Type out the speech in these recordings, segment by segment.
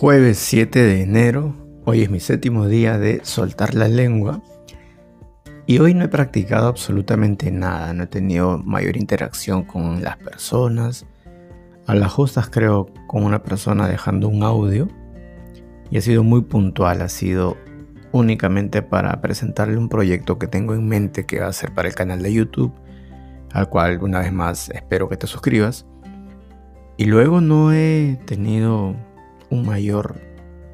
Jueves 7 de enero, hoy es mi séptimo día de soltar la lengua y hoy no he practicado absolutamente nada, no he tenido mayor interacción con las personas. A las justas creo con una persona dejando un audio y ha sido muy puntual, ha sido únicamente para presentarle un proyecto que tengo en mente que va a ser para el canal de YouTube, al cual una vez más espero que te suscribas. Y luego no he tenido un mayor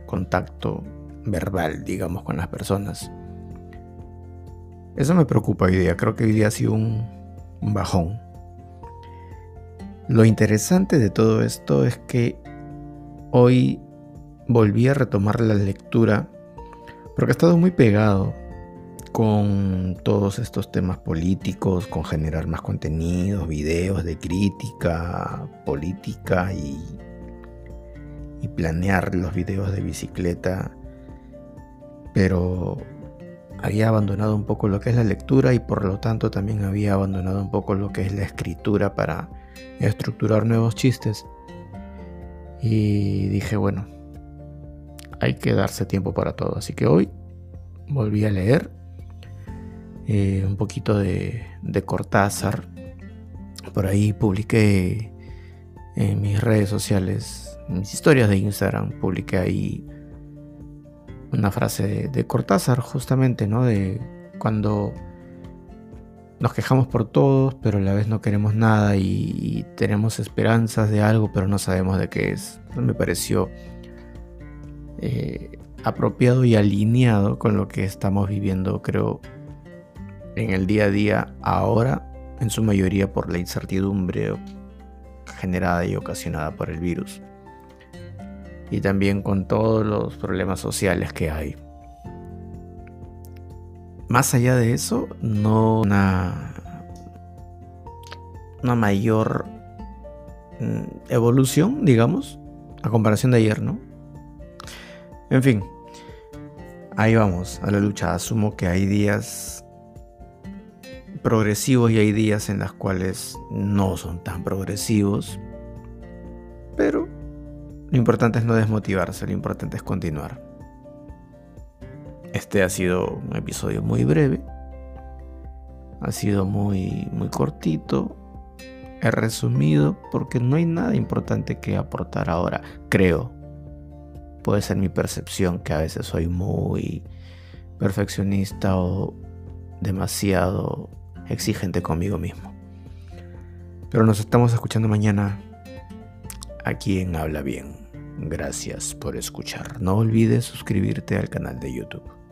contacto verbal, digamos, con las personas. Eso me preocupa hoy día. Creo que hoy día ha sido un, bajón. Lo interesante de todo esto es que hoy volví a retomar la lectura porque he estado muy pegado con todos estos temas políticos, con generar más contenidos, videos de crítica política y y planear los videos de bicicleta, pero había abandonado un poco lo que es la lectura y por lo tanto también había abandonado un poco lo que es la escritura para estructurar nuevos chistes. Y dije, bueno, hay que darse tiempo para todo. Así que hoy volví a leer eh, un poquito de, de Cortázar. Por ahí publiqué en mis redes sociales mis historias de Instagram publiqué ahí una frase de, Cortázar, justamente, ¿no? De cuando nos quejamos por todos, pero a la vez no queremos nada y, tenemos esperanzas de algo, pero no sabemos de qué es. Me pareció eh, apropiado y alineado con lo que estamos viviendo, creo, en el día a día ahora, en su mayoría por la incertidumbre generada y ocasionada por el virus y también con todos los problemas sociales que hay. Más allá de eso, no una, una mayor mm, evolución, digamos, a comparación de ayer, ¿no? En fin, ahí vamos a la lucha. Asumo que hay días progresivos y hay días en los cuales no son tan progresivos, pero lo importante es no desmotivarse, lo importante es continuar. Este ha sido un episodio muy breve. Ha sido muy, muy cortito. He resumido porque no hay nada importante que aportar ahora, creo. Puede ser mi percepción que a veces soy muy perfeccionista o demasiado exigente conmigo mismo. Pero nos estamos escuchando mañana aquí en Habla Bien. Gracias por escuchar. No olvides suscribirte al canal de YouTube.